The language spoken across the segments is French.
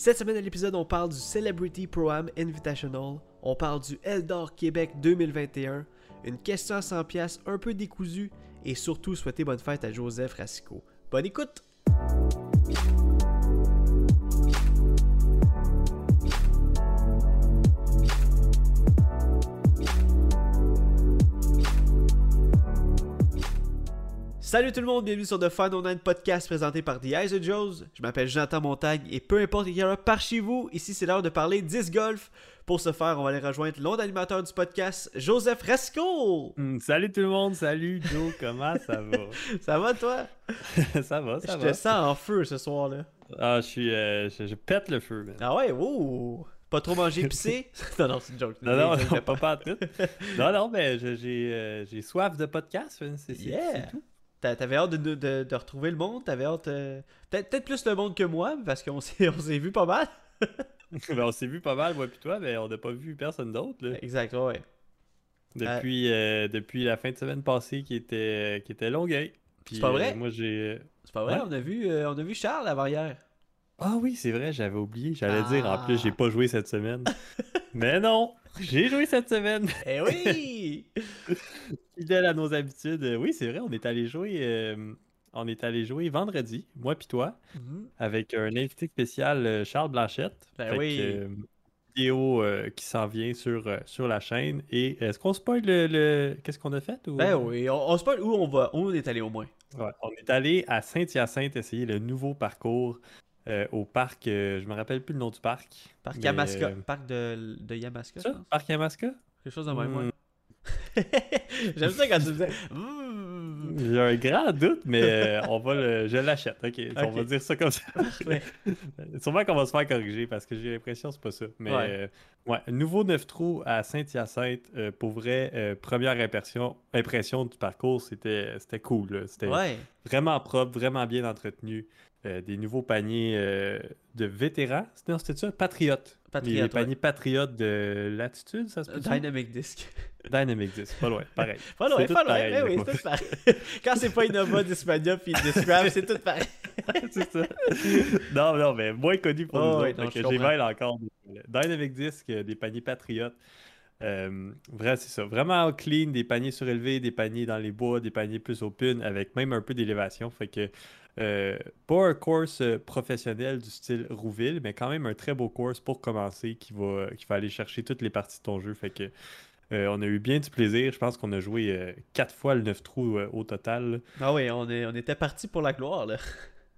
Cette semaine à l'épisode, on parle du Celebrity Pro-Am Invitational, on parle du Eldor Québec 2021, une question à 100 pièces un peu décousue et surtout souhaiter bonne fête à Joseph Racicot. Bonne écoute! Salut tout le monde, bienvenue sur The Fun Online Podcast présenté par The Eyes of Joes. Je m'appelle Jonathan Montagne et peu importe qui est par chez vous, ici c'est l'heure de parler 10 golf. Pour ce faire, on va aller rejoindre l'onde animateur du podcast, Joseph Resco. Hmm, salut tout le monde, salut Joe, comment ça va? ça va toi? ça va, ça je va. Je te sens en feu ce soir-là. Ah, je suis. Euh, je, pète le feu, Ah ouais, ouh! Pas trop manger épicé? non, non, c'est une joke. Non, non, non, pas, pas tout. non, non, mais j'ai euh, soif de podcast, c'est yeah. tout. T'avais hâte de, de, de, retrouver le monde, t'avais hâte. Euh, peut-être plus le monde que moi, parce qu'on s'est vu pas mal. ben, on s'est vu pas mal, moi et toi, mais on n'a pas vu personne d'autre. Exact, ouais. Depuis, euh, depuis la fin de semaine passée qui était, qui était Longueuil. C'est pas vrai? Euh, moi, j'ai. C'est pas vrai, on, a vu, on a vu Charles avant hier. Ah oui, c'est vrai, j'avais oublié. J'allais dire, en plus, j'ai ah. pas joué cette semaine. mais non, j'ai joué cette semaine. Eh oui! Fidèle à nos habitudes. Euh, oui, c'est vrai, on est allé jouer. Euh, on est allé jouer vendredi, moi puis toi, mhm. avec un invité spécial, euh, Charles Blanchette. Ben oui. vidéo qui s'en vient sur, sur la chaîne. Et est-ce qu'on spoil le, qu'est-ce qu'on a fait Ben oui, on, on, spoil où on va, où on est allé au moins. on est allé à Saint-Hyacinthe essayer le nouveau parcours au parc, je me rappelle plus le nom du parc. Parc Yamaska, parc de, de Yamaska. Ça, parc Yamaska? Quelque chose de même, hmm. J'aime ça quand tu disais. Hmm. J'ai un grand doute, mais euh, on va le... je l'achète. ok, on va dire ça comme ça. Sûrement qu'on va se faire corriger parce que j'ai l'impression que c'est pas ça. Mais ouais. Euh, nouveau 9 trous à Saint-Hyacinthe. Euh, pour vrai, première impression, impression du parcours, c'était cool. C'était vraiment propre, vraiment bien entretenu. des nouveaux paniers de vétérans. C'était ça? Patriotes. Patriote, les paniers patriotes de latitude, ça se peut Dynamic Disc. Dynamic Disc, pas loin, pareil. pas loin, pas loin, mais oui, c'est tout pareil. Quand c'est pas Innova, Dismania puis Discram, c'est tout pareil. c'est ça. Non, non, mais moins connu pour oh, nous oui, autres. J'ai mal encore. Dynamic Disc, des paniers patriotes. Euh, vrai, c'est ça. Vraiment clean, des paniers surélevés, des paniers dans les bois, des paniers plus open, avec même un peu d'élévation. Fait que euh, pas un course euh, professionnel du style Rouville, mais quand même un très beau course pour commencer qui va, qui va aller chercher toutes les parties de ton jeu. Fait que euh, on a eu bien du plaisir. Je pense qu'on a joué quatre fois le 9 trous au total. Ah oui, on, est, on était parti pour la gloire. Là.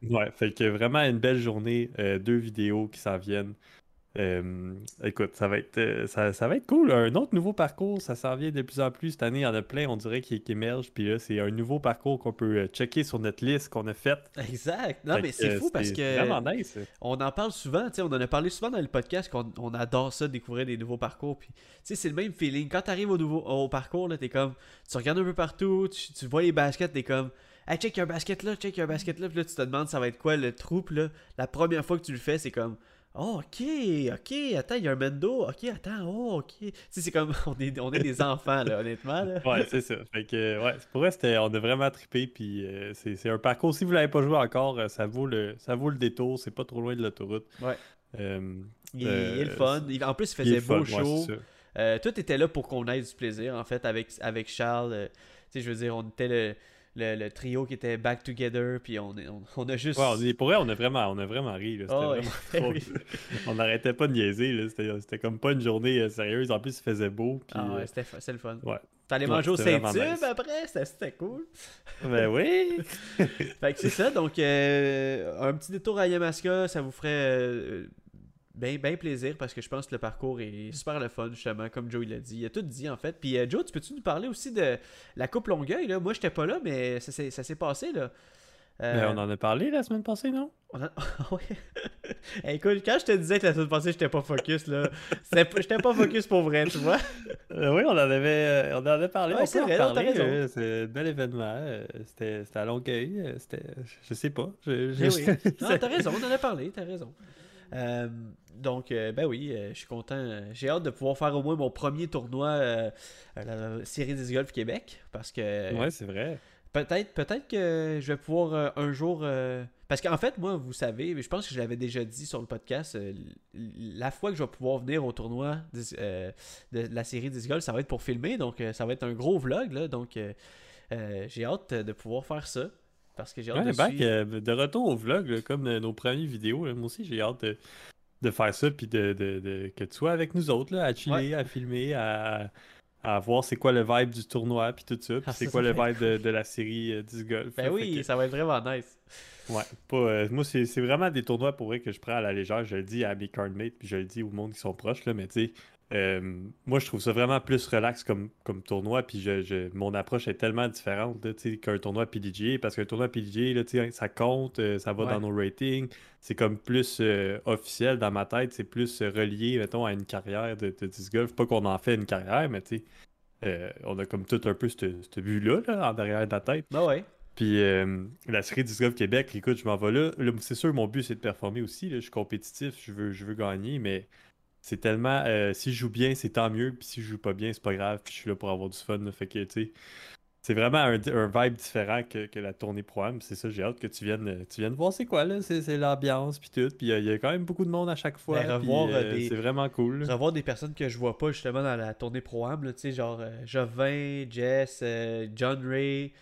Ouais, fait que vraiment une belle journée. deux vidéos qui s'en viennent. Euh, écoute, ça va, être, euh, ça, va être cool. Un autre nouveau parcours, ça s'en vient de plus en plus. Cette année, il y en a plein, on dirait, qui, qui émergent. Puis là, c'est un nouveau parcours qu'on peut euh, checker sur notre liste qu'on a faite. Exact. Non, mais c'est fou parce que. Vraiment nice. On en parle souvent, tu sais, on en a parlé souvent dans le podcast qu'on on adore ça, découvrir des nouveaux parcours. Puis, tu sais, c'est le même feeling. Quand tu arrives au, nouveau, au parcours, là, t'es comme. Tu regardes un peu partout, tu, vois les baskets, t'es comme. Hey, check, il y a un basket là, check, il y a un basket là. Puis là, tu te demandes, ça va être quoi le troupe, là? La première fois que tu le fais, c'est comme Oh, ok, ok, attends, il y a un Mendo. Ok, attends, oh, ok. Tu sais, c'est comme, on est, on est des enfants, là, honnêtement. Là. Ouais, c'est ça. Fait que, ouais, pour vrai, on a vraiment trippé. Puis euh, c'est un parcours, si vous l'avez pas joué encore, euh, ça vaut le, ça vaut le détour. C'est pas trop loin de l'autoroute. Ouais. Euh, il, est le fun. En plus, il faisait beau chaud. tout était là pour qu'on ait du plaisir, en fait, avec, avec Charles. tu sais, je veux dire, on était le le, trio qui était back together, puis on, on, on a juste. Ouais, pour vrai, on a vraiment, on a vraiment ri. Vraiment trop... on n'arrêtait pas de niaiser. C'était comme pas une journée euh, sérieuse. En plus, il faisait beau. Puis, ah ouais, euh, c'était le fun. Ouais. T'allais manger au Saint-Tube après, c'était cool. Ben oui! fait que c'est ça, donc euh, un petit détour à Yamaska, ça vous ferait bien ben plaisir parce que je pense que le parcours est super le fun, justement, comme Joe l'a dit. Il a tout dit, en fait. Puis, euh, Joe, tu peux-tu nous parler aussi de la Coupe Longueuil? Là? Moi, j'étais pas là, mais ça, s'est passé, là. Euh, mais on en a parlé la semaine passée, non? On a... écoute, quand je te disais que la semaine passée, j'étais pas focus, là, j'étais pas focus pour vrai, tu vois? Euh, oui, on en avait, on en avait parlé. Ouais, c'est vrai, t'as c'est un bel événement. C'était à Longueuil. C'était, je sais pas. Je, je... Eh oui. non, t'as raison, on en a parlé, t'as raison. Euh, donc, euh, ben oui, euh, je suis content. J'ai hâte de pouvoir faire au moins mon premier tournoi à la série des Golf Québec. Parce que. Ouais, c'est vrai. Peut-être peut-être que je vais pouvoir un jour. Parce qu'en fait, moi, vous savez, je pense que je l'avais déjà dit sur le podcast, la fois que je vais pouvoir venir au tournoi de, la série Disc ça va être pour filmer. Donc, ça va être un gros vlog. Là, donc, j'ai hâte de pouvoir faire ça. Parce que j'ai hâte de, de retour au vlog, comme nos premières vidéos. moi aussi, j'ai hâte de, faire ça. Puis de, que tu sois avec nous autres, là, à chiller, à filmer, à à voir c'est quoi le vibe du tournoi puis tout ça, puis ah, c'est quoi le vibe de, la série euh, Disc Golf. Ben oui, ça va être vraiment nice. Ouais, pas, euh, moi c'est vraiment des tournois pour vrai que je prends à la légère, je le dis à mes cardmates puis je le dis au monde qui sont proches là, mais tu sais euh, moi, je trouve ça vraiment plus relax comme, comme tournoi. Puis je, mon approche est tellement différente qu'un tournoi PDGA. Parce qu'un tournoi PDGA, là, ça compte, euh, ça va dans nos ratings. C'est comme plus euh, officiel dans ma tête. C'est plus relié, mettons, à une carrière de, de disc golf. Pas qu'on en fait une carrière, mais tu sais, on a comme tout un peu ce but-là en derrière de la tête. Ah ouais. Puis la série Disc Golf Québec, écoute, je m'en vais là. c'est sûr, mon but, c'est de performer aussi. Je suis compétitif, je veux, je veux gagner, mais c'est tellement. Euh, si je joue bien, c'est tant mieux. Puis si je joue pas bien, c'est pas grave. Puis je suis là pour avoir du fun. fait que, tu sais. C'est vraiment un, vibe différent que, la tournée pro C'est ça, j'ai hâte que tu viennes, tu viennes voir c'est quoi, là. C'est l'ambiance, puis tout. Puis il y, a quand même beaucoup de monde à chaque fois. Ben, revoir euh, C'est vraiment cool. Revoir des personnes que je vois pas justement dans la tournée pro-am, tu sais, genre euh, Jovin, Jess, John Ray.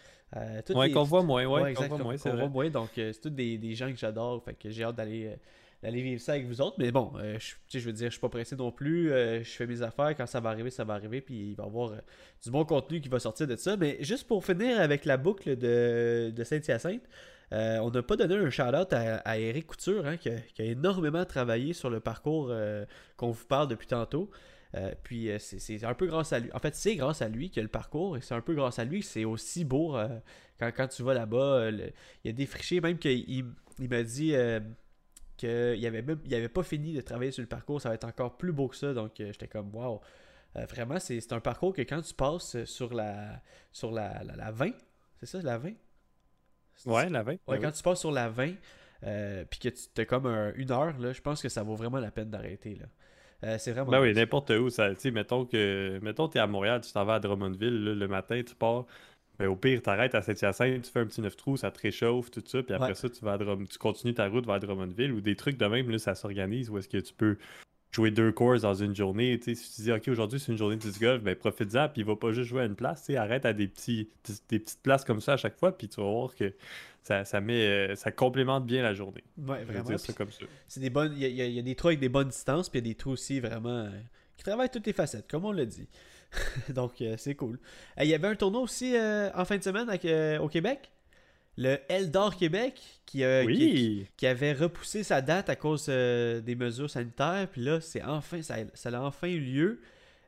ouais, qu'on voit moins, ouais, qu'on voit moins, c'est voit moins. Donc, c'est tous des, des, gens que j'adore. Fait que j'ai hâte d'aller d'aller vivre ça avec vous autres. Mais bon, euh, je, je veux dire, je suis pas pressé non plus. Euh, je fais mes affaires. Quand ça va arriver, ça va arriver. Puis il va y avoir euh, du bon contenu qui va sortir de ça. Mais juste pour finir avec la boucle de, de Saint-Hyacinthe, on n'a pas donné un shout-out à, Eric Couture, hein, qui, a, énormément travaillé sur le parcours qu'on vous parle depuis tantôt. puis c'est un peu grâce à lui. En fait, c'est grâce à lui a le parcours et c'est un peu grâce à lui que c'est aussi beau quand, quand, tu vas là-bas. il y a défriché, même qu'il il, m'a dit qu'il avait même il avait pas fini de travailler sur le parcours, ça va être encore plus beau que ça. Donc euh, j'étais comme wow. Euh, vraiment, c'est un parcours que quand tu passes sur la sur la, la, 20, c'est ça, la 20? Ouais, la 20. Ouais, quand tu passes sur la 20, euh, puis que tu as comme une heure, là, je pense que ça vaut vraiment la peine d'arrêter. là. c'est vraiment. Ben oui, n'importe où. Ça, mettons que mettons tu es à Montréal, tu t'en vas à Drummondville, le matin, tu pars, mais au pire, t'arrêtes à Saint-Hyacinthe, tu fais un petit 9 trous, ça te réchauffe, tout ça, puis après ça, tu vas à tu continues ta route vers Drummondville ou des trucs de même, là, ça s'organise où est-ce que tu peux jouer deux courses dans une journée. si tu dis, OK, aujourd'hui, c'est une journée de disc golf, ben profite-en, puis il va pas juste jouer à une place. Arrête à des, petits, des petites places comme ça à chaque fois, puis tu vas voir que ça, ça, met, euh, ça complémente bien la journée. Ouais, vraiment. C'est comme ça. C'est des bonnes, il y, y, a des trous avec des bonnes distances, puis il y a des trous aussi vraiment euh, qui travaillent toutes les facettes, comme on l'a dit. Donc, euh, c'est cool. Il y avait un tournoi aussi euh, en fin de semaine euh, au Québec. Le Eldor Québec qui, qui, avait repoussé sa date à cause des mesures sanitaires. Puis là, c'est enfin, ça, ça, a enfin eu lieu.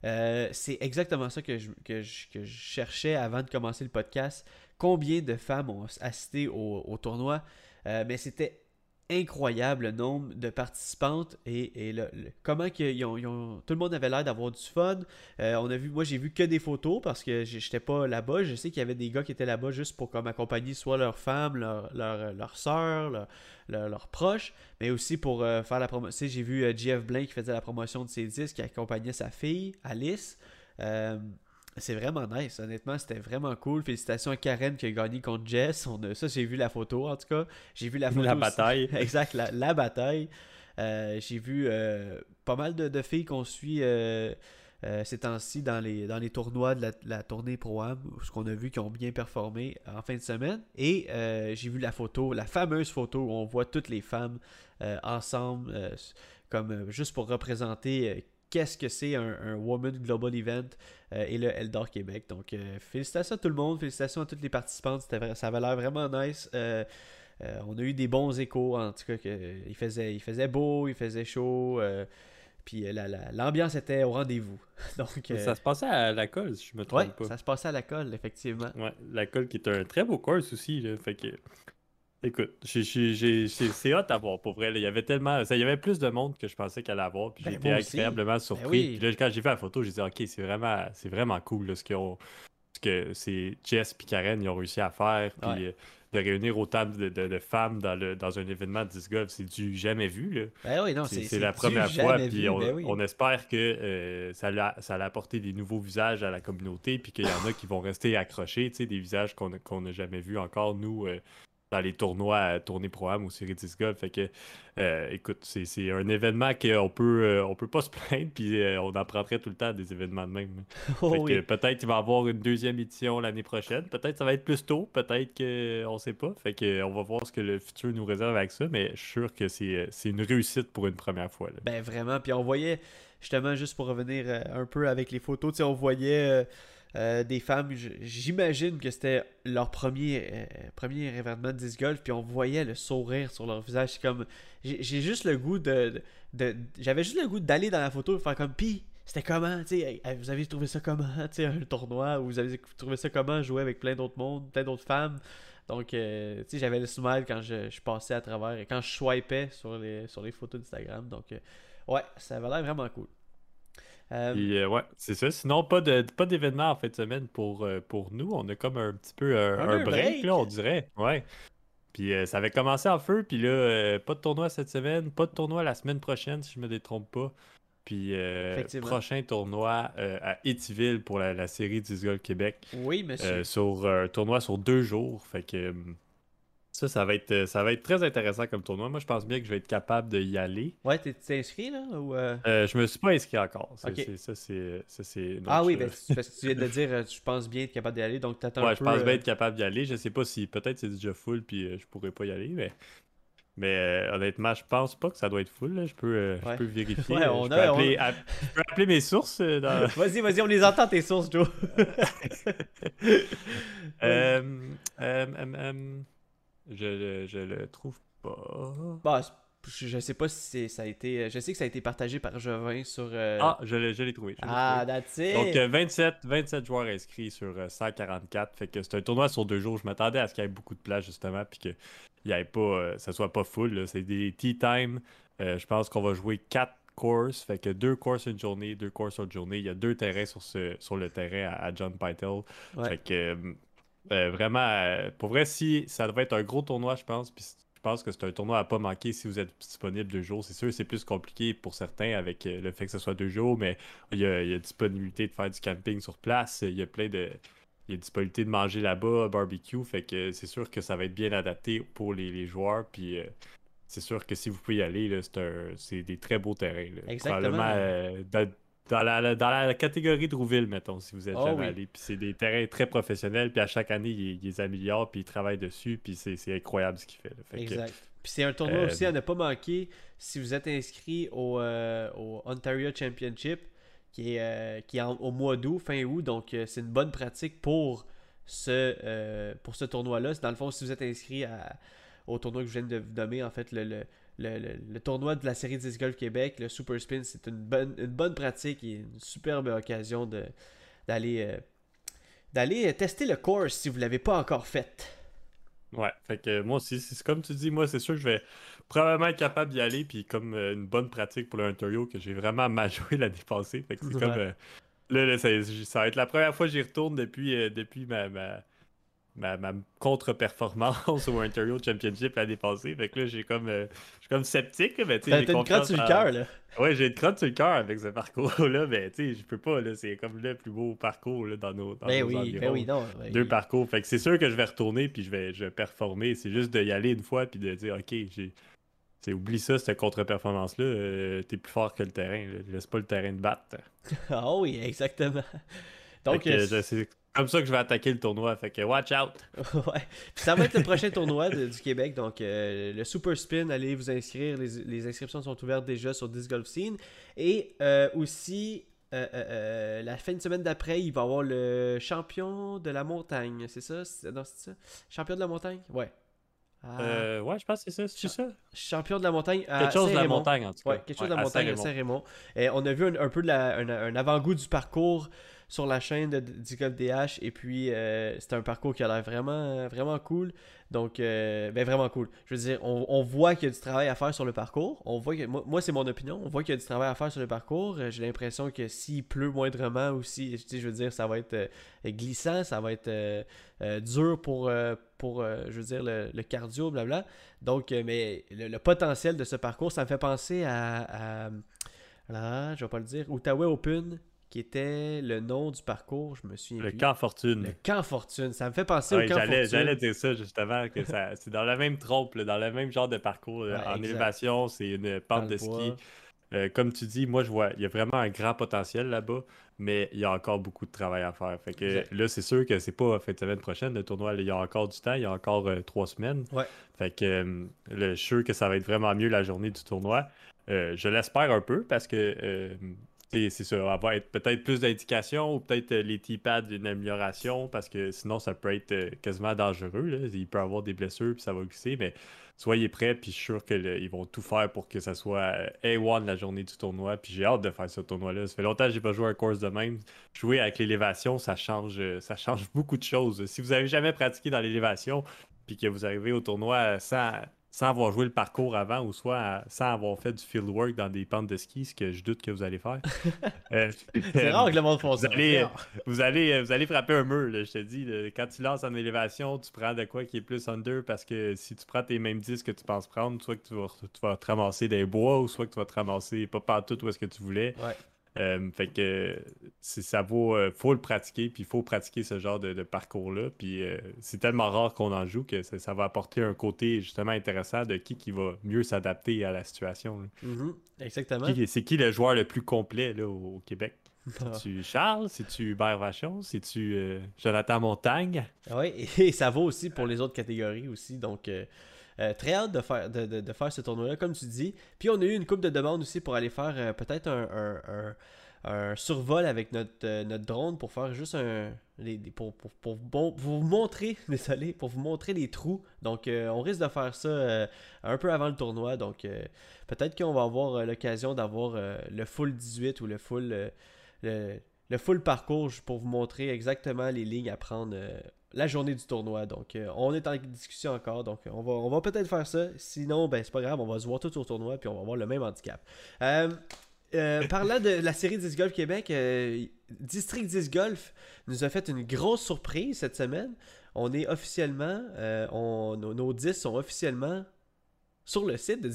c'est exactement ça que je, que, je, cherchais avant de commencer le podcast. Combien de femmes ont assisté au, au tournoi? mais c'était incroyable le nombre de participantes et, comment que tout le monde avait l'air d'avoir du fun. Euh, on a vu, moi j'ai vu que des photos parce que j'étais pas là-bas. Je sais qu'il y avait des gars qui étaient là-bas juste pour comme accompagner soit leur femme, leur, leur, leur soeur, leurs proches, mais aussi pour euh, faire la promotion. J'ai vu euh, Jeff Blaine qui faisait la promotion de ses disques, qui accompagnait sa fille, Alice. C'est vraiment nice, honnêtement, c'était vraiment cool. Félicitations à Karen qui a gagné contre Jess. On a, ça, j'ai vu la photo en tout cas. J'ai vu la photo. La bataille. exact, la, bataille. Euh, j'ai vu euh, pas mal de, filles qu'on suit euh, ces temps-ci dans les, dans les tournois de la, tournée Pro-Am, ce qu'on a vu qui ont bien performé en fin de semaine. Et j'ai vu la photo, la fameuse photo où on voit toutes les femmes ensemble, comme juste pour représenter qu'est-ce que c'est un, Woman Global Event euh, et le Eldor Québec. Donc, euh, félicitations à tout le monde, félicitations à toutes les participantes. ça avait l'air vraiment nice. Euh, on a eu des bons échos, en tout cas, que, il, faisait, il faisait beau, il faisait chaud. puis l'ambiance était au rendez-vous. Donc, ça se passait à la colle, si je me trompe pas. Ça se passait à la colle, effectivement. Ouais, la colle qui est un très beau course aussi. fait que Écoute, c'est hot à voir, pour vrai. Il y avait tellement. il y avait plus de monde que je pensais qu'elle allait avoir. Puis ben, j'ai été agréablement ben surpris. Puis là, quand j'ai vu la photo, j'ai dit, OK, c'est vraiment, vraiment cool ce qu'ils ont, que c'est Jess et Karen ils ont réussi à faire. Puis euh, de réunir autant de, femmes dans, le, dans un événement de disc golf, c'est du jamais vu. Ben c'est la première fois. Puis ben on, espère que euh, ça, a, ça a apporté des nouveaux visages à la communauté. Puis qu'il y en a qui vont rester accrochés. Des visages qu'on n'a jamais vus encore, nous, dans les tournois à tournée pro-am ou série disc golf. Fait que, euh, écoute, c'est un événement qu'on peut, euh, on peut pas se plaindre, puis euh, on en prendrait tout le temps des événements de même. Oh peut-être qu'il va y avoir une deuxième édition l'année prochaine. Peut-être ça va être plus tôt, peut-être qu'on sait pas. Fait que, on va voir ce que le futur nous réserve avec ça, mais je suis sûr que c'est une réussite pour une première fois. Ben vraiment, puis on voyait, justement, juste pour revenir un peu avec les photos, on voyait euh, des femmes, j'imagine que c'était leur premier, euh, premier événement de disc golf, puis on voyait le sourire sur leur visage. C'est comme. J'ai juste le goût de. J'avais juste le goût d'aller dans la photo et faire comme. Pis, c'était comment Vous avez trouvé ça comment Un tournoi Ou vous avez trouvé ça comment jouer avec plein d'autres mondes, plein d'autres femmes donc, euh, tu j'avais le smile quand je, passais à travers et quand je swipais sur les, sur les photos d'Instagram. Donc, ouais, ça avait l'air vraiment cool. Euh, euh, ouais, c'est ça. Sinon, pas de pas d'événement en fin de semaine pour, euh, pour nous. On a comme un petit peu un, break, là, on dirait. Ouais. Puis ça avait commencé en feu, puis là, pas de tournoi cette semaine, pas de tournoi la semaine prochaine, si je me détrompe pas. Puis prochain tournoi à Etiville pour la, série du Québec. Oui, monsieur. sur un tournoi sur deux jours. Fait que ça, ça va, être, ça va être très intéressant comme tournoi. Moi, je pense bien que je vais être capable d'y aller. Ouais, t'es inscrit là ou euh... euh je me suis pas inscrit encore. ça, c'est. Ah oui, ben, parce que tu viens de dire, euh, je pense bien être capable d'y aller, donc t'attends ouais, un peu. Ouais, je pense bien euh, être capable d'y aller. Je sais pas si peut-être c'est déjà full puis je pourrais pas y aller, mais. Mais honnêtement, je pense pas que ça doit être full. Je, peux, je peux vérifier. Ouais, on je, peux appeler, je, peux appeler, mes sources. vas-y, vas-y, on les entend tes sources, Joe. Je, je le trouve pas. Bah, je sais pas si ça a été. Je sais que ça a été partagé par Jovin sur. Euh, ah, je l'ai trouvé. Ah, that's it. Donc, 27, euh, 27 joueurs inscrits sur 144. Euh, fait que c'est un tournoi sur deux jours. Je m'attendais à ce qu'il y ait beaucoup de plages, justement, puis que y ait pas, ça soit pas full. C'est des tea time. je pense qu'on va jouer quatre courses. Fait que deux courses une journée, deux courses une journée. Il y a deux terrains sur, ce, sur le terrain à, John Pytel. Fait que euh, vraiment, euh, pour vrai, si ça devrait être un gros tournoi, je pense. Puis je pense que c'est un tournoi à pas manquer si vous êtes disponible deux jours. C'est sûr, c'est plus compliqué pour certains avec euh, le fait que ce soit deux jours, mais il y a, disponibilité de faire du camping sur place. Il y a plein de. Il y a disponibilité de manger là-bas, barbecue. Fait que c'est sûr que ça va être bien adapté pour les, joueurs. Puis c'est sûr que si vous pouvez y aller, c'est des très beaux terrains. Exactement. Probablement dans la, dans la catégorie de Rouville, mettons, si vous êtes oh jamais allé. Puis c'est des terrains très professionnels, puis à chaque année, ils, les améliorent, puis ils travaillent dessus, puis c'est incroyable ce qu'il fait. exact. puis c'est un tournoi aussi à euh, ne pas manquer si vous êtes inscrit au, euh, au Ontario Championship, qui est, euh, qui est au mois d'août, fin août, donc c'est une bonne pratique pour ce, pour ce tournoi-là. Dans le fond, si vous êtes inscrit au tournoi que je viens de vous nommer, en fait, le le, tournoi de la série 10 Golf Québec, le Super Spin, c'est une bonne, une bonne pratique et une superbe occasion d'aller euh, d'aller tester le course si vous ne l'avez pas encore fait. Ouais, fait que moi aussi, c'est comme tu dis, moi c'est sûr que je vais probablement être capable d'y aller, puis comme euh, une bonne pratique pour le Ontario que j'ai vraiment mal joué l'année passée. Fait que c'est comme. Euh, là, ça, va être la première fois que j'y retourne depuis, depuis ma, ma, ma contre-performance au Ontario Championship l'année passée. Fait que là, j'ai comme, euh, je suis comme sceptique. Mais T'as une crotte sur le cœur, là. Ouais, j'ai une crotte sur le cœur avec ce parcours-là. Mais tu sais, je peux pas, là. C'est comme le plus beau parcours là, dans nos, dans ben oui, ben oui, non. Ben Deux parcours. Fait que c'est sûr que je vais retourner puis je vais, je vais performer. C'est juste d'y aller une fois puis de dire, OK, j'ai. C'est oublie ça, cette contre-performance-là. Euh, t'es plus fort que le terrain. Laisse pas le terrain de battre. ah oui, exactement. Donc, euh, comme ça que je vais attaquer le tournoi. Fait que watch out. ouais. Puis ça va être le prochain tournoi du Québec. Donc, euh, le Super Spin, allez vous inscrire. Les, inscriptions sont ouvertes déjà sur Disc Golf Scene. Et euh, aussi, euh, la fin de semaine d'après, il va y avoir le champion de la montagne. C'est ça? Non, c'est ça? Champion de la montagne? Ouais. Ah. ouais, je pense que c'est ça. C'est ça? Champion de la montagne. quelque chose de la montagne, en tout cas. Ouais, quelque chose de la montagne à Saint-Raymond. on a vu un, peu de un avant-goût du parcours sur la chaîne de Disc Golf DH. Et puis, c'est un parcours qui a l'air vraiment, vraiment cool. Donc, euh, ben vraiment cool. Je veux dire, on, voit qu'il y a du travail à faire sur le parcours. On voit que, moi, c'est mon opinion. On voit qu'il y a du travail à faire sur le parcours. Euh, j'ai l'impression que s'il pleut moindrement aussi, je veux dire, ça va être euh, glissant, ça va être dur pour, pour je veux dire, le, cardio, blabla. Donc, mais le, potentiel de ce parcours, ça me fait penser à, à là, je vais pas le dire, Outaouais Open qui était le nom du parcours, je me suis Le Camp Fortune. Le Camp Fortune, ça me fait penser au Camp Fortune. J'allais dire ça justement, que c'est dans la même trompe, dans le même genre de parcours. en élévation, c'est une pente de ski. Euh, comme tu dis, moi je vois, il y a vraiment un grand potentiel là-bas, mais il y a encore beaucoup de travail à faire. Fait que là, c'est sûr que c'est pas fin de semaine prochaine le tournoi, il y a encore du temps, il y a encore euh, trois semaines. Ouais. Fait que euh, je suis sûr que ça va être vraiment mieux la journée du tournoi. je l'espère un peu parce que c'est ça, avoir peut-être plus d'indications ou peut-être euh, les T-pads d'une amélioration parce que sinon ça peut être euh, quasiment dangereux. Là. Il peut avoir des blessures puis ça va glisser, mais soyez prêts puis je suis sûr qu'ils vont tout faire pour que ça soit euh, A1 la journée du tournoi. Puis j'ai hâte de faire ce tournoi-là. Ça fait longtemps que j'ai pas joué un course de même. Jouer avec l'élévation, ça change, ça change beaucoup de choses. Si vous avez jamais pratiqué dans l'élévation puis que vous arrivez au tournoi sans sans avoir joué le parcours avant ou soit sans avoir fait du fieldwork dans des pentes de ski, ce que je doute que vous allez faire. Euh, c'est rare que le monde fasse ça. Vous allez, vous allez frapper un mur, je te dis. quand tu lances en élévation, tu prends de quoi qui est plus under parce que si tu prends tes mêmes disques que tu penses prendre, soit que tu vas, tu vas te ramasser des bois ou soit que tu vas te ramasser pas partout où est-ce que tu voulais. Ouais. Euh, fait que ça vaut, euh, faut le pratiquer, puis il faut pratiquer ce genre de, parcours-là. Puis euh, c'est tellement rare qu'on en joue que ça, va apporter un côté justement intéressant de qui qui va mieux s'adapter à la situation. Mm-hmm. Exactement. C'est qui le joueur le plus complet là, au, Québec? C'est-tu Charles? C'est-tu Hubert Vachon? C'est-tu Jonathan Montagne? Oui, et ça vaut aussi pour les autres catégories aussi. Donc, très hâte de faire, de, faire ce tournoi-là, comme tu dis. Puis on a eu une coupe de demandes aussi pour aller faire peut-être un, un survol avec notre, euh, notre drone pour faire juste un. pour, pour, vous montrer, désolé, pour vous montrer les trous. Donc, euh, on risque de faire ça euh, un peu avant le tournoi. Donc, peut-être qu'on va avoir l'occasion d'avoir le full 18 ou le full, le, full parcours pour vous montrer exactement les lignes à prendre la journée du tournoi. Donc, on est en discussion encore. Donc, on va, on peut-être faire ça. Sinon, ben, c'est pas grave. On va se voir tout au tournoi. Puis, on va avoir le même handicap. Euh, parlant de la série 10 Golf Québec, euh, District 10 Golf nous a fait une grosse surprise cette semaine. On est officiellement, euh, nos, nos 10 sont officiellement sur le site de,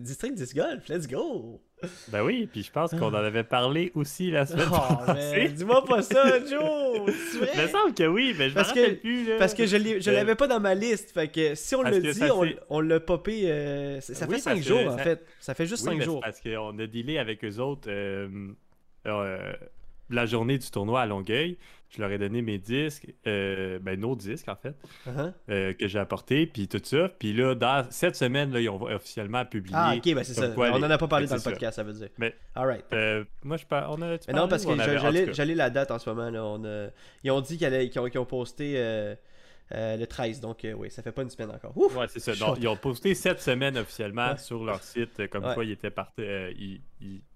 District 10 Golf. Let's go! Ben oui, puis je pense qu'on en avait parlé aussi la semaine oh. Dis-moi pas ça, Joe! Il me semble que oui, mais je parce me rappelle plus. Là. Parce que je ne euh, l'avais pas dans ma liste. Fait que si on le dit, on, l'a popé. Euh, ça, fait 5 jours, en fait. Ça fait juste 5 jours. Parce qu'on a dealé avec eux autres. Euh, la journée du tournoi à Longueuil. Je leur ai donné mes disques, euh, ben nos disques en fait, euh, que j'ai apportés, puis tout ça. Puis là, dans cette semaine, là, ils ont officiellement publié. Ah, ok, ben c'est ça. on n'en a pas parlé dans le podcast, ça. veut dire. Mais, Alright. Euh, moi, je parle. On a, mais non, parce que j'allais la date en ce moment. Là, on Ils ont dit qu'ils ont, ont, posté. le 13. Donc, oui, ça fait pas une semaine encore. Ouf, ouais, c'est ça. Donc, ils ont posté cette semaine officiellement sur leur site, comme quoi ils étaient partis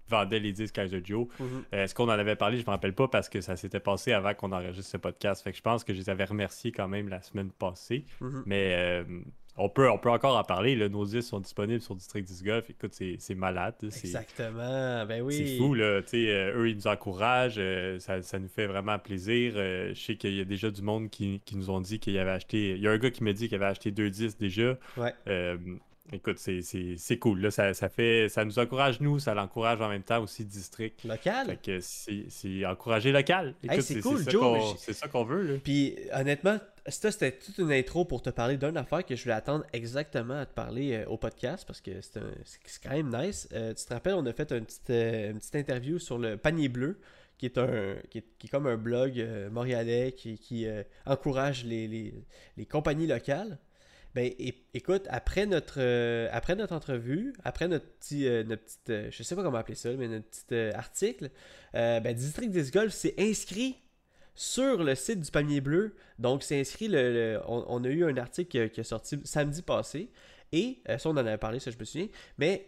vendait les disques Kaiser Joe. Mhm. Euh, est-ce qu'on en avait parlé? Je ne me rappelle pas parce que ça s'était passé avant qu'on enregistre ce podcast. Fait que je pense que je les avais remerciés quand même la semaine passée. Mhm. Mais euh, on, peut, on peut encore en parler. Nos disques sont disponibles sur District 10 Golf. Écoute, c'est malade. Exactement. Ben oui. C'est fou. Là. Euh, eux, ils nous encouragent. Ça, ça, nous fait vraiment plaisir. je sais qu'il y a déjà du monde qui, qui nous ont dit qu'il avait acheté. Il y a un gars qui m'a dit qu'il avait acheté deux disques déjà. Ouais. Écoute, c'est cool. Là, ça, ça, fait, ça nous encourage, nous, ça l'encourage en même temps aussi district. Local. Fait que c'est encourager local. Écoute, c'est cool, C'est ça qu'on veut. Là. Puis honnêtement, ça, c'était toute une intro pour te parler d'une affaire que je voulais attendre exactement à te parler euh, au podcast parce que c'est quand même nice. Euh, tu te rappelles, on a fait une petite, euh, une petite interview sur le panier bleu qui est un qui est, comme un blog montréalais qui, qui encourage les, les, les, compagnies locales. Ben, écoute, après notre, euh, après notre entrevue, après notre petit, euh, notre petite, euh, je sais pas comment appeler ça, mais notre petit article, ben, District 10 Golf s'est inscrit sur le site du Palmier Bleu. Donc, c'est inscrit, le, on, a eu un article qui, est sorti samedi passé. Et, ça, on en avait parlé, ça, je me souviens. Mais,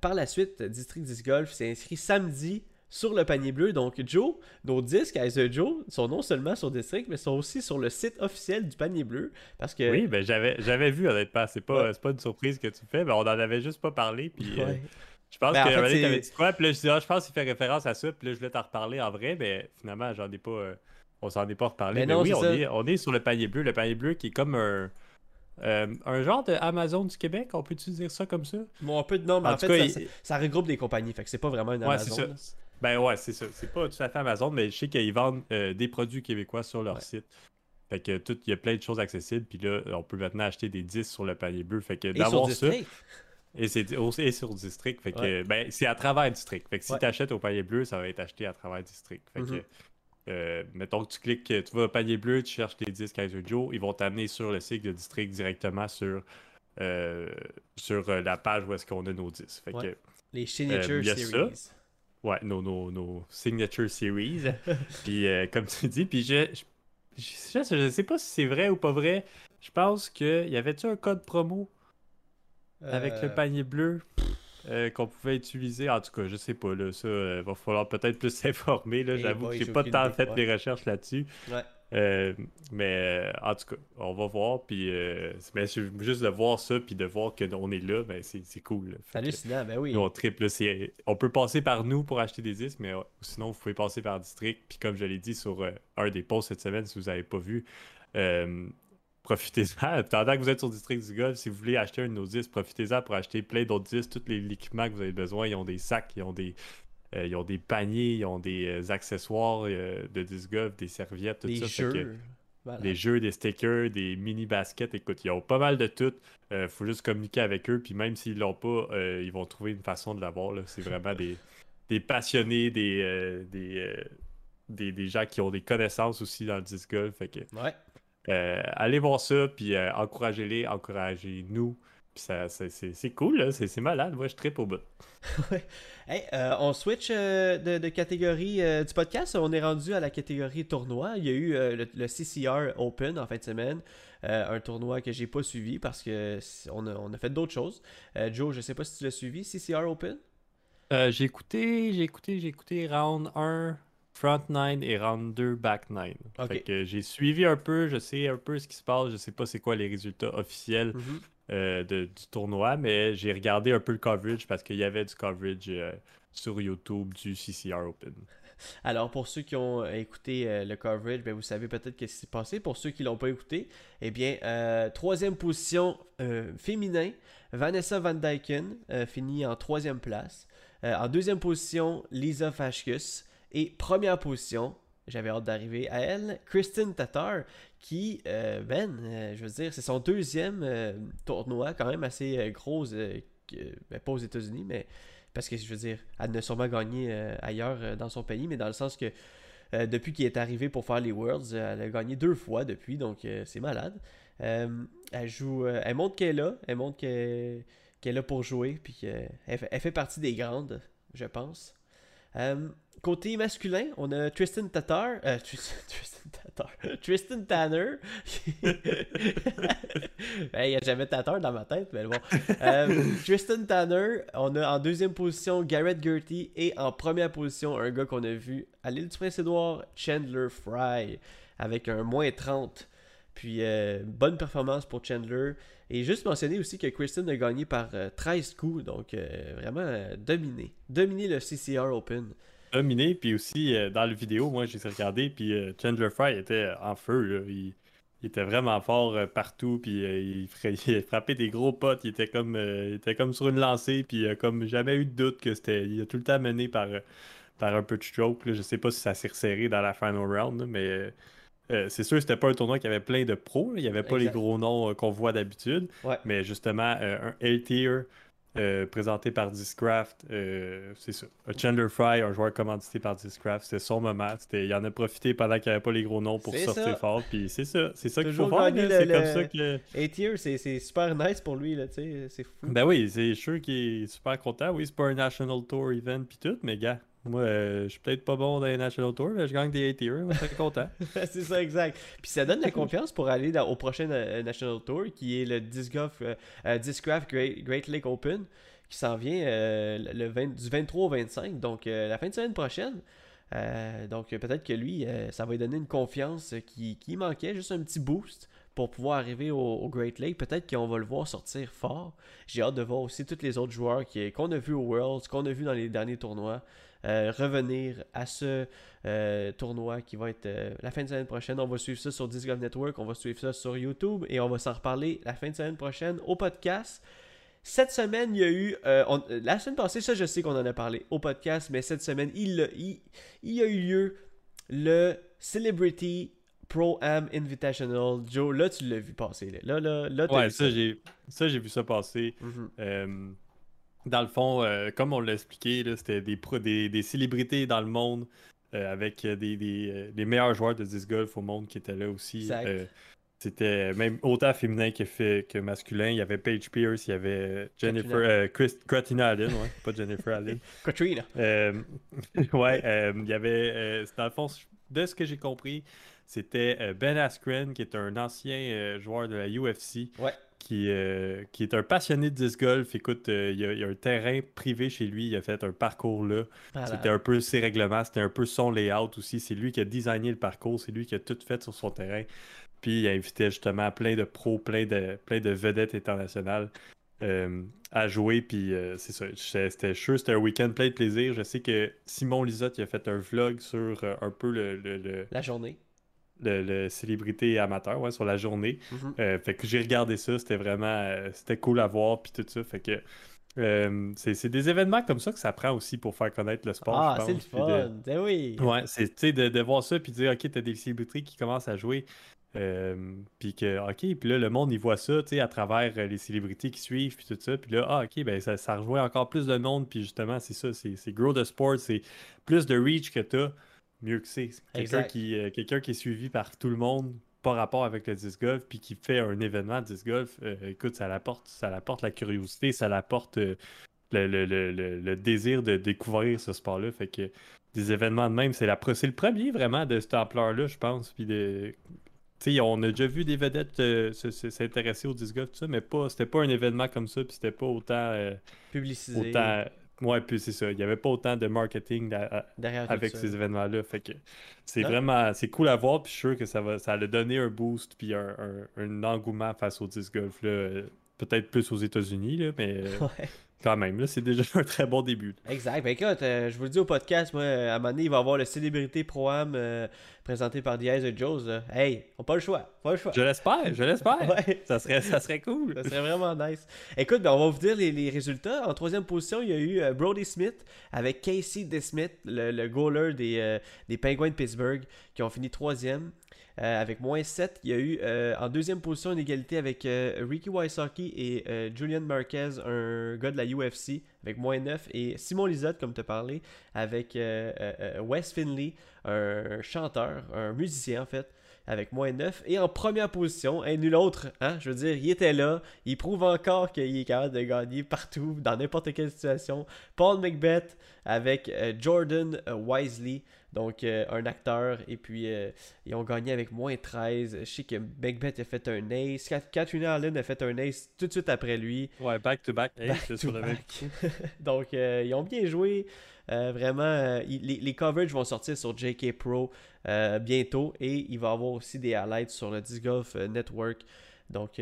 par la suite, District 10 Golf s'est inscrit samedi sur le panier bleu. Donc, Joe, nos disques Kaiser Joe sont non seulement sur District, mais sont aussi sur le site officiel du panier bleu. Parce que... Oui, ben j'avais, j'avais vu, honnêtement. C'est pas, pas une surprise que tu fais, mais on en avait juste pas parlé. Puis, euh, je pense ben, que dit quoi, puis là, je dis, ah, je pense qu'il fait référence à ça, puis là, je voulais t'en reparler en vrai, mais finalement, j'en ai pas. Euh, on s'en est pas reparlé. Mais, oui, on est, on est sur le panier bleu. Le panier bleu qui est comme un. Euh, un genre de Amazon du Québec, on peut-tu dire ça comme ça? Bon, on peut, non, mais en, fait, ça, regroupe des compagnies, fait que c'est pas vraiment une Amazon. Ben ouais, c'est ça. C'est pas tout à fait Amazon, mais je sais qu'ils vendent euh, des produits québécois sur leur site. Fait que tout, il y a plein de choses accessibles. Puis là, on peut maintenant acheter des disques sur le panier bleu. Fait que d'avoir ça. Et c'est et sur District. Fait que ben, c'est à travers District. Fait que si tu achètes au panier bleu, ça va être acheté à travers District. Fait que, mm-hmm. euh, mettons que tu cliques, tu vas au panier bleu, tu cherches tes disques Kaiser Joe, ils vont t'amener sur le site de District directement sur, euh, sur la page où est-ce qu'on a nos disques. Fait que, Les Signature Series. Ouais, nos, nos, nos signature series. puis euh, comme tu dis, puis je, je, je, sais pas si c'est vrai ou pas vrai. Je pense qu'il y avait-tu un code promo avec le euh. panier bleu euh, qu'on pouvait utiliser? En tout cas, je sais pas, là, ça, va falloir peut-être plus s'informer. J'avoue que j'ai pas tant fait des recherches là-dessus. Ouais. Euh, mais euh, en tout cas, on va voir. Puis, euh, juste de voir ça, puis de voir qu'on est là, ben, c'est cool. C'est hallucinant, ben oui. on triple. On peut passer par nous pour acheter des disques, mais sinon, vous pouvez passer par District. Puis, comme je l'ai dit sur un des posts cette semaine, si vous n'avez pas vu, profitez-en. Pendant que vous êtes sur District du Golf, si vous voulez acheter un de nos disques, profitez-en pour acheter plein d'autres disques, tous les équipements que vous avez besoin. Ils ont des sacs, ils ont des euh, ils ont des paniers, ils ont des euh, accessoires euh, de disc golf, des serviettes, tout des ça. Jeux. Des jeux, des stickers, des mini baskets. Écoute, ils ont pas mal de tout. Il faut juste communiquer avec eux. Puis même s'ils l'ont pas, ils vont trouver une façon de l'avoir. C'est vraiment des, des passionnés, des, des, des, gens qui ont des connaissances aussi dans le disc golf. Fait que, allez voir ça, puis encouragez-les, encouragez-nous c'est cool, c'est malade. Moi, je tripe au bout. Euh, on switch euh, de, catégorie euh, du podcast. On est rendu à la catégorie tournoi. Il y a eu le, CCR Open en fin de semaine. un tournoi que j'ai pas suivi parce que on a, fait d'autres choses. Joe, je sais pas si tu l'as suivi, CCR Open? j'ai écouté, j'ai écouté, j'ai écouté round 1, front 9 et round 2, back 9. j'ai suivi un peu, je sais un peu ce qui se passe, je sais pas c'est quoi les résultats officiels. Mm-hmm. Euh, du tournoi, mais j'ai regardé un peu le coverage parce qu'il y avait du coverage euh, sur YouTube du CCR Open. Alors, pour ceux qui ont écouté euh, le coverage, ben, vous savez peut-être ce qui s'est passé. Pour ceux qui ne l'ont pas écouté, eh bien, troisième position féminin, Vanessa Van Dyken finit en troisième place. en deuxième position, Lisa Fashkus. Et première position, j'avais hâte d'arriver à elle. Kristen Tatar, qui, euh, Ben, euh, je veux dire, c'est son deuxième euh, tournoi, quand même assez gros, ben, pas aux États-Unis, mais parce que je veux dire, elle a sûrement gagné ailleurs dans son pays, mais dans le sens que depuis qu'il est arrivé pour faire les Worlds, elle a gagné deux fois depuis, donc c'est malade. elle joue, elle montre qu'elle est là, elle montre qu'elle est là pour jouer, puis elle fait partie des grandes, je pense. Côté masculin, on a Tristan Tatar. Euh, Tristan, Tatar. Tristan Tanner. Il n'y a jamais Tatar dans ma tête, mais bon. Euh, Tristan Tanner. On a en deuxième position Garrett Gertie. Et en première position, un gars qu'on a vu à l'île du Prince-Édouard, Chandler Fry. Avec un moins 30. Puis, euh, bonne performance pour Chandler. Et juste mentionner aussi que Kristen a gagné par 13 coups. Donc, vraiment dominé. Dominé le CCR Open dominé. Puis aussi, euh, dans le vidéo, moi, j'ai regardé, puis euh, Chandler Fry était en feu. Il, était vraiment fort euh, partout, puis il, frappait des gros potes. Il était comme, était comme sur une lancée, puis comme jamais eu de doute que c'était. Il a tout le temps mené par, par un peu de stroke. Je sais pas si ça s'est resserré dans la final round, mais. c'est sûr, c'était pas un tournoi qui avait plein de pros. Il n'y avait pas les gros noms qu'on voit d'habitude. Mais justement, un A-tier, euh, présenté par Discraft. Euh, c'est ça. Chandler Fry, un joueur commandité par Discraft. C'était son moment. Il en a profité pendant qu'il n'y avait pas les gros noms pour sortir fort. Puis c'est ça. C'est ça qu'il faut faire. C'est comme ça que. A-tier, c'est super nice pour lui. C'est fou. Ben oui, c'est sûr qu'il est super content. Oui, c'est pas un National Tour event puis tout. Mais gars, Moi, euh, je suis peut-être pas bon dans les National Tour, mais je gagne des A-tier, je suis content. c'est ça, exact. Puis ça donne la confiance pour aller au prochain euh, National Tour, qui est le Discraft Great, Lake Open, qui s'en vient le du 23 au 25, donc la fin de semaine prochaine. donc peut-être que lui, ça va lui donner une confiance qui, qui manquait, juste un petit boost pour pouvoir arriver au, Great Lake. Peut-être qu'on va le voir sortir fort. J'ai hâte de voir aussi tous les autres joueurs qu'on a vus au Worlds, qu'on a vus dans les derniers tournois, euh, revenir à ce euh, tournoi qui va être euh, la fin de semaine prochaine. On va suivre ça sur Disc Golf Network, on va suivre ça sur YouTube et on va s'en reparler la fin de semaine prochaine au podcast. Cette semaine, il y a eu. la semaine passée, ça, je sais qu'on en a parlé au podcast, mais cette semaine, il, il, il y a eu lieu le Celebrity Pro-Am Invitational. Joe, là, tu l'as vu passer. Là, là, là, ouais, ça, j'ai, ça, j'ai vu ça passer. Mm-hmm. Euh, dans le fond, euh, comme on l'a expliqué, c'était des, des, des, célébrités dans le monde euh, avec des, des, les meilleurs joueurs de disc golf au monde qui étaient là aussi. c'était même autant féminin que, fait, que masculin. Il y avait Paige Pierce, il y avait Jennifer, Chris, Katrina Allen, ouais, pas Jennifer Allen. Katrina. ouais, il y avait, dans le fond, de ce que j'ai compris, c'était euh, Ben Askren, qui est un ancien euh, joueur de la UFC. Qui, euh, qui, est un passionné de disc golf. Écoute, il, y a, un terrain privé chez lui. Il a fait un parcours là. C'était un peu ses règlements, c'était un peu son layout aussi. C'est lui qui a designé le parcours, c'est lui qui a tout fait sur son terrain. Puis il a invité justement plein de pros, plein de, plein de vedettes internationales à jouer. Puis c'est ça. C'était sûr, c'était un week-end plein de plaisir. Je sais que Simon Lisotte il a fait un vlog sur un peu le, La journée le, célébrité amateur ouais, sur la journée. Mhm. Euh, fait que j'ai regardé ça, c'était vraiment euh, c'était cool à voir puis tout ça. Fait que euh, c'est des événements comme ça que ça prend aussi pour faire connaître le sport. Ah, c'est le fun, ben oui. Ouais, c'est de, de voir ça puis de dire ok, t'as des célébrités qui commencent à jouer. puis que, ok, puis là, le monde, il voit ça, tu sais, à travers les célébrités qui suivent, puis tout ça. Puis là, ah, ok, ben ça, ça rejoint encore plus de monde, puis justement, c'est ça, c'est grow the sport, c'est plus de reach que t'as mieux que c'est. Quelqu'un qui, euh, quelqu'un qui est suivi par tout le monde par rapport avec le disc golf, puis qui fait un événement de disc golf, euh, écoute, ça l'apporte, ça l'apporte la curiosité, ça l'apporte euh, le, désir de découvrir ce sport-là. Fait que des événements de même, c'est, la, c'est le premier vraiment de cette ampleur-là, je pense. Puis de, on a déjà vu des vedettes s'intéresser au disc golf, tout ça, mais pas, c'était pas un événement comme ça, puis c'était pas autant. Publicisé. Autant, Ouais, puis c'est ça. Il n'y avait pas autant de marketing avec ces événements-là. Fait que c'est vraiment c'est cool à voir. Puis je suis sûr que ça va ça a donné un boost puis un, un, engouement face au disc golf. Peut-être plus aux États-Unis, mais euh, quand même, là, c'est déjà un très bon début. Exact. Ben écoute, euh, je vous le dis au podcast, moi, à un moment donné, il va y avoir le Célébrité Pro-Am euh, présenté par Diaz et Joes. Hey, on n'a pas le choix. Pas le choix. Je l'espère, je l'espère. ça, serait, ça serait cool. ça serait vraiment nice. Écoute, ben, on va vous dire les, résultats. En troisième position, il y a eu euh, Brody Smith avec Casey DeSmith, le, le goaler des, des Penguins de Pittsburgh, qui ont fini troisième. Euh, avec moins 7. Il y a eu euh, en deuxième position une égalité avec euh, Ricky Wysocki et Julian Marquez, un gars de la UFC, avec moins 9. Et Simon Lizotte, comme tu as parlé, avec Wes Finley, un chanteur, un musicien en fait, avec moins 9. Et en première position, un nul autre, hein, je veux dire, il était là, il prouve encore qu'il est capable de gagner partout, dans n'importe quelle situation. Paul McBeth avec Jordan Wisely. Donc, euh, un acteur. Et puis, euh, ils ont gagné avec moins 13. Je sais que Macbeth a fait un ace. Katrina Allen a fait un ace tout de suite après lui. Ouais, back to back. ace sur Donc, euh, ils ont bien joué. vraiment, les, les, coverages vont sortir sur JK Pro bientôt. Et il va y avoir aussi des highlights sur le Disc Golf Network. Donc,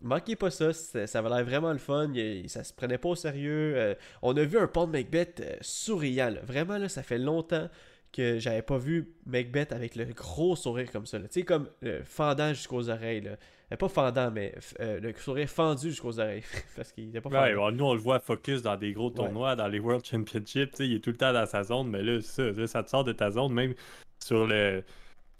manquez pas ça, ça, va l'air vraiment le fun. ça se prenait pas au sérieux. on a vu un Paul Macbeth souriant. Vraiment, là, ça fait longtemps que j'avais pas vu Macbeth avec le gros sourire comme ça. Tu sais, comme euh, fendant jusqu'aux oreilles. Là. Euh, pas fendant, mais euh, le sourire fendu jusqu'aux oreilles. parce qu'il était pas ouais, nous, on le voit focus dans des gros tournois, dans les World Championships. Il est tout le temps dans sa zone, mais là, ça, ça te sort de ta zone, même sur le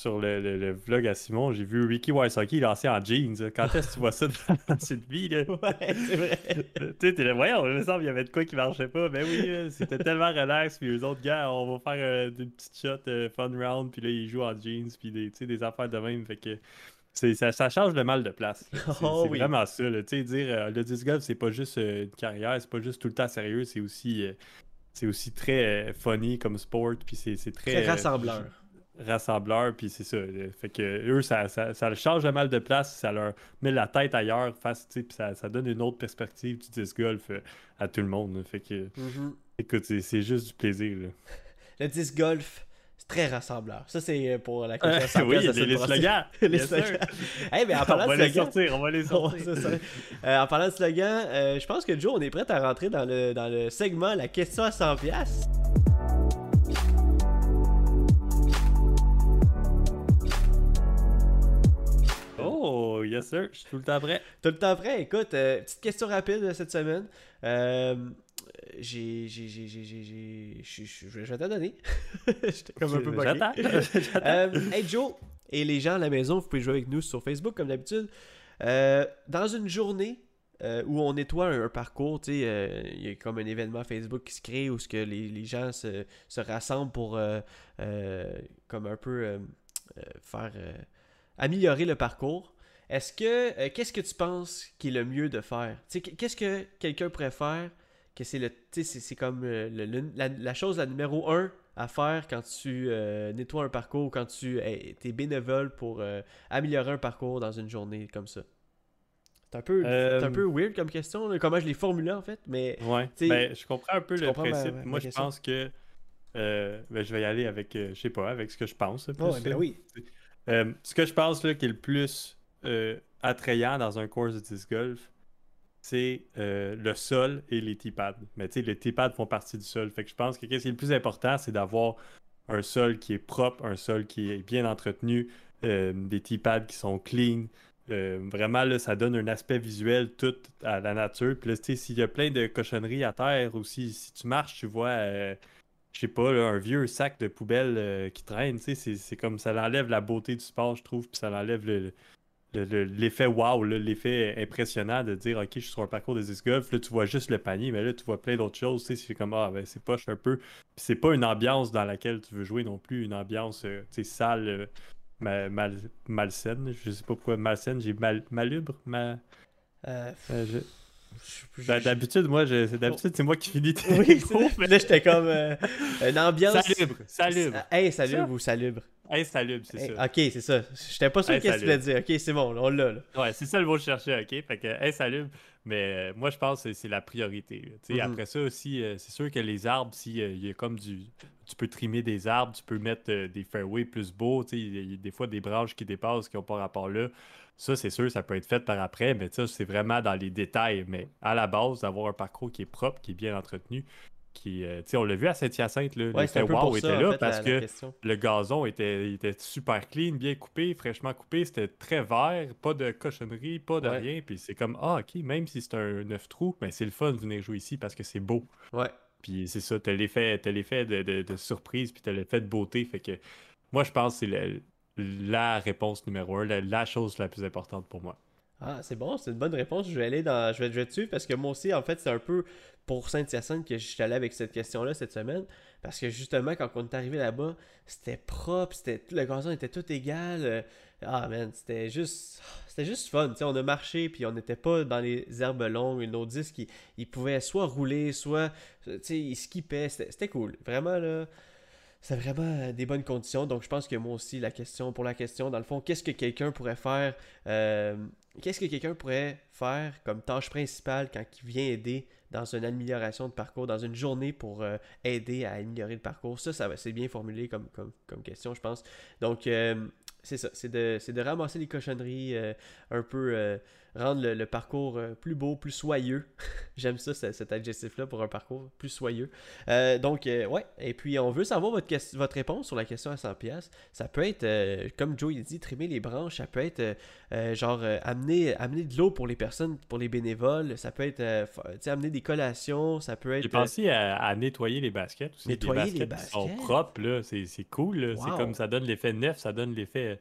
sur le, le, vlog à Simon, j'ai vu Ricky Wysocki lancer en jeans. Quand est-ce que tu vois ça dans cette vie? Là? Ouais, c'est vrai. tu sais, t'es là, voyons, il me semble qu'il y avait de quoi qui marchait pas. Ben oui, c'était tellement relax. Puis les autres gars, on va faire euh, des petites shots euh, fun round. Puis là, ils jouent en jeans. Puis des, des affaires de même. Fait que ça, ça, change le mal de place. C'est oh vraiment ça. Là. Dire euh, le disc golf, c'est pas juste une carrière, c'est pas juste tout le temps sérieux, c'est aussi c'est aussi très funny comme sport, puis c'est très... Très rassembleur rassembleur, puis c'est ça. Fait que eux, ça, ça, ça change mal de place, ça leur met la tête ailleurs, face, puis ça, ça donne une autre perspective du disc golf euh, à tout le monde. Fait que, mm-hmm. écoute, c'est juste du plaisir. Le disc golf, c'est très rassembleur. Ça, c'est pour la question. oui, les, les slogans. les slogans. hey, mais en parlant on va de les sortir, on va les sortir. euh, en parlant de slogans, euh, je pense que Joe, on est prêt à rentrer dans le, dans le segment La question à 100$. Oh, yes sir, je suis tout le temps prêt. Tout le temps prêt. Écoute, euh, petite question rapide cette semaine. Euh, j'ai. j'ai, j'ai, j'ai, Je vais t'en donner. J'étais comme un peu J'attends. euh, hey Joe, et les gens à la maison, vous pouvez jouer avec nous sur Facebook comme d'habitude. Euh, dans une journée où on nettoie un, parcours, tu sais, il y a comme un événement Facebook qui se crée où ce que les, les gens se, se, rassemblent pour comme un peu faire améliorer le parcours. Est-ce que euh, qu'est-ce que tu penses qui est le mieux de faire? Qu'est-ce que quelqu'un pourrait faire que c'est le c'est comme euh, la, chose la numéro un à faire quand tu euh, nettoies un parcours quand tu es bénévole pour améliorer un parcours dans une journée comme ça? C'est un peu un peu weird comme question comment je l'ai formulé en fait mais ouais. Ben, je comprends un peu le principe. Moi je pense que ben, je vais y aller avec je sais pas avec ce que je pense. ben oui. Ce que je pense là, qui est le plus euh, attrayant dans un course de disc golf, c'est euh, le sol et les tee-pads. Mais tu sais, les tee-pads font partie du sol. Fait que je pense que ce qui est le plus important, c'est d'avoir un sol qui est propre, un sol qui est bien entretenu, des tee-pads qui sont clean. vraiment, là, ça donne un aspect visuel tout à la nature. Puis là, tu sais, s'il y a plein de cochonneries à terre aussi, si tu marches, tu vois je sais pas, un vieux sac de poubelle euh, qui traîne, tu sais, c'est comme ça enlève la beauté du sport, je trouve, puis ça enlève l'effet le, wow, l'effet impressionnant de dire, ok, je suis sur un parcours de disc golf, là, tu vois juste le panier, mais là, tu vois plein d'autres choses, tu sais, c'est comme, ah, ben, c'est poche un peu. C'est pas une ambiance dans laquelle tu veux jouer non plus, une ambiance, euh, tu sais, sale, euh, mal, malsaine, je sais pas pourquoi malsaine, j'ai mal, malubre, ma... Ben, d'habitude, moi, d'habitude, c'est moi qui finis tes oui, mais... Là, j'étais comme euh, une ambiance. Salubre, salubre. Hey, salubre ou salubre? Insalubre, c'est ça. Ok, c'est ça. J'étais pas sûr qu'est-ce que tu voulais dire. Ok, c'est bon, on l'a. Là. Ouais, c'est ça le mot que je cherchais, ok? Fait que insalubre. Mais euh, moi, je pense que c'est la priorité. Mm-hmm. Après ça aussi, euh, c'est sûr que les arbres, s'il y a comme du. Tu peux trimer des arbres, tu peux mettre des fairways plus beaux. Il y a des fois des branches qui dépassent qui n'ont pas rapport là. Ça, c'est sûr, ça peut être fait par après, mais ça, c'est vraiment dans les détails. Mais à la base, d'avoir un parcours qui est propre, qui est bien entretenu, qui, euh, on l'a vu à Saint-Hyacinthe, le l'effet wow était là parce que le gazon était, était super clean, bien coupé, fraîchement coupé, c'était très vert, pas de cochonnerie, pas de rien. Puis c'est comme, ah, ok, même si c'est un neuf trous, mais ben, c'est le fun de venir jouer ici parce que c'est beau. Ouais. Puis c'est ça, t'as l'effet, l'effet de, de, surprise, puis t'as l'effet de beauté. Fait que moi, je pense que c'est la réponse numéro un, la, chose la plus importante pour moi. Ah, c'est bon, c'est une bonne réponse. Je vais aller dans. Je vais, je dessus parce que moi aussi, en fait, c'est un peu pour Saint-Hyacinthe que je suis allé avec cette question-là cette semaine. Parce que justement, quand on est arrivé là-bas, c'était propre, c'était le gazon était tout égal. Euh, ah man, c'était juste. C'était juste fun. on a marché puis on n'était pas dans les herbes longues. Nos disques, ils, pouvaient soit rouler, soit. Ils skippaient. C'était cool. Vraiment là c'est vraiment euh, des bonnes conditions. Donc, je pense que moi aussi, la question, pour la question, dans le fond, qu'est-ce que quelqu'un pourrait faire euh, Qu'est-ce que quelqu'un pourrait faire comme tâche principale quand il vient aider dans une amélioration de parcours, dans une journée pour euh, aider à améliorer le parcours? Ça, ça c'est bien formulé comme, question, je pense. Donc, c'est ça, c'est de, de, ramasser les cochonneries un peu rendre le, parcours euh, plus beau, plus soyeux. J'aime ça, cet adjectif-là pour un parcours plus soyeux. Euh, donc, euh, ouais. Et puis, on veut savoir votre, votre réponse sur la question à 100$. Ça peut être, comme Joe il dit, trimer les branches. Ça peut être, genre, amener, amener de l'eau pour les personnes, pour les bénévoles. Ça peut être, amener des collations. Ça peut être. J'ai pensé à, nettoyer les baskets aussi. Nettoyer les baskets. sont propres, là. C'est cool, C'est comme ça donne l'effet neuf, ça donne l'effet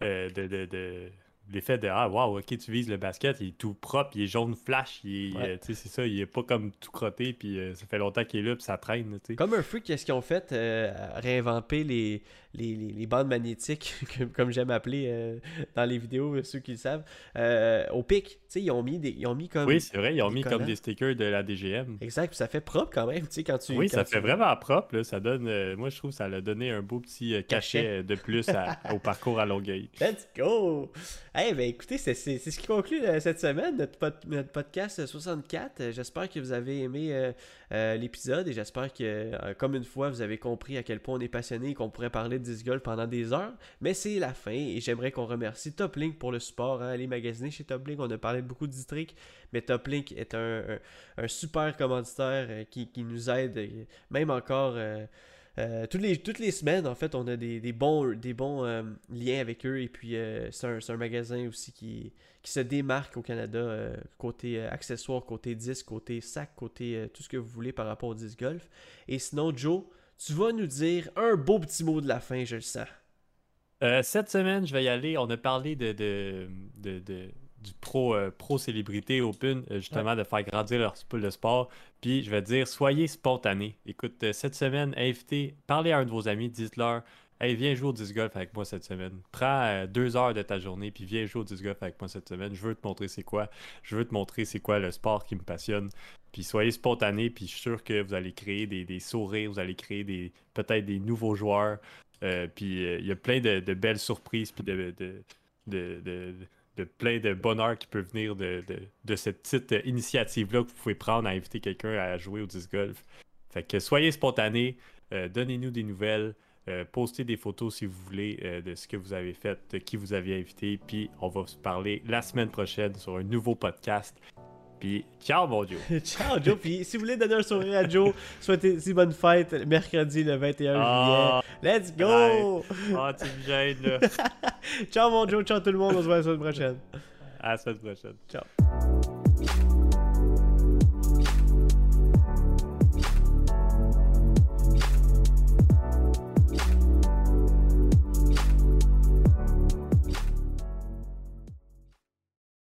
de l'effet de Ah, wow, ok, tu vises le basket, il est tout propre, il est jaune flash, il est, euh, c'est ça, il est pas comme tout crotté, puis euh, ça fait longtemps qu'il est là, puis ça traîne. Comme un freak, qu'est-ce qu'ils ont fait euh, Réinventer les, les, les, bandes magnétiques, comme j'aime appeler euh, dans les vidéos, ceux qui le savent, euh, au pic. Ils ont, mis des, ils ont mis comme. Oui, c'est vrai, ils ont mis comme des stickers de la DGM. Exact, puis ça fait propre quand même. Quand tu, oui, ça fait vraiment propre. Ça donne, euh, moi, je trouve que ça a donné un beau petit cachet, de plus au parcours à Longueuil. Let's go! Hey, ben écoutez, c'est ce qui conclut cette semaine, notre, podcast 64. J'espère que vous avez aimé l'épisode et j'espère que, comme une fois, vous avez compris à quel point on est passionné et qu'on pourrait parler de golf pendant des heures. Mais c'est la fin et j'aimerais qu'on remercie Toplink pour le support. Hein. Allez magasiner chez Toplink. On a parlé beaucoup de districts, mais Toplink est un, super commanditaire euh, qui, nous aide, euh, même encore. Euh, toutes, les, toutes les semaines, en fait, on a des, bons, liens avec eux. Et puis, c'est un, magasin aussi qui, se démarque au Canada, côté accessoires, côté disque, côté sac, côté tout ce que vous voulez par rapport au disc golf. Et sinon, Joe, tu vas nous dire un beau petit mot de la fin, je le sens. Euh, cette semaine, je vais y aller. On a parlé de, de, du pro, euh, pro célébrité open, euh, justement, de faire grandir leur, le sport. Puis je vais dire, soyez spontanés. Écoute, cette semaine, invitez, parlez à un de vos amis, dites-leur, hey, viens jouer au disc golf avec moi cette semaine. Prends deux heures de ta journée, puis viens jouer au disc golf avec moi cette semaine. Je veux te montrer c'est quoi. Je veux te montrer c'est quoi le sport qui me passionne. Puis soyez spontanés, puis je suis sûr que vous allez créer des, sourires, vous allez créer des peut-être des nouveaux joueurs. Euh, puis euh, il y a plein de, belles surprises, puis de, de, plein de bonheur qui peut venir de, cette petite initiative-là que vous pouvez prendre à inviter quelqu'un à jouer au disc golf. Fait que soyez spontanés, euh, donnez-nous des nouvelles. Postez des photos si vous voulez de ce que vous avez fait, de qui vous avez invité, puis on va se parler la semaine prochaine sur un nouveau podcast. Puis, ciao, mon Joe. ciao, Joe. Puis, si vous voulez donner un sourire à Joe, souhaitez-y bonne fête mercredi le 21 ah, juillet. Let's go! Ah, tu me gênes, là. ciao, mon Joe. Ciao, tout le monde. On se voit la semaine prochaine. À la semaine prochaine. Ciao.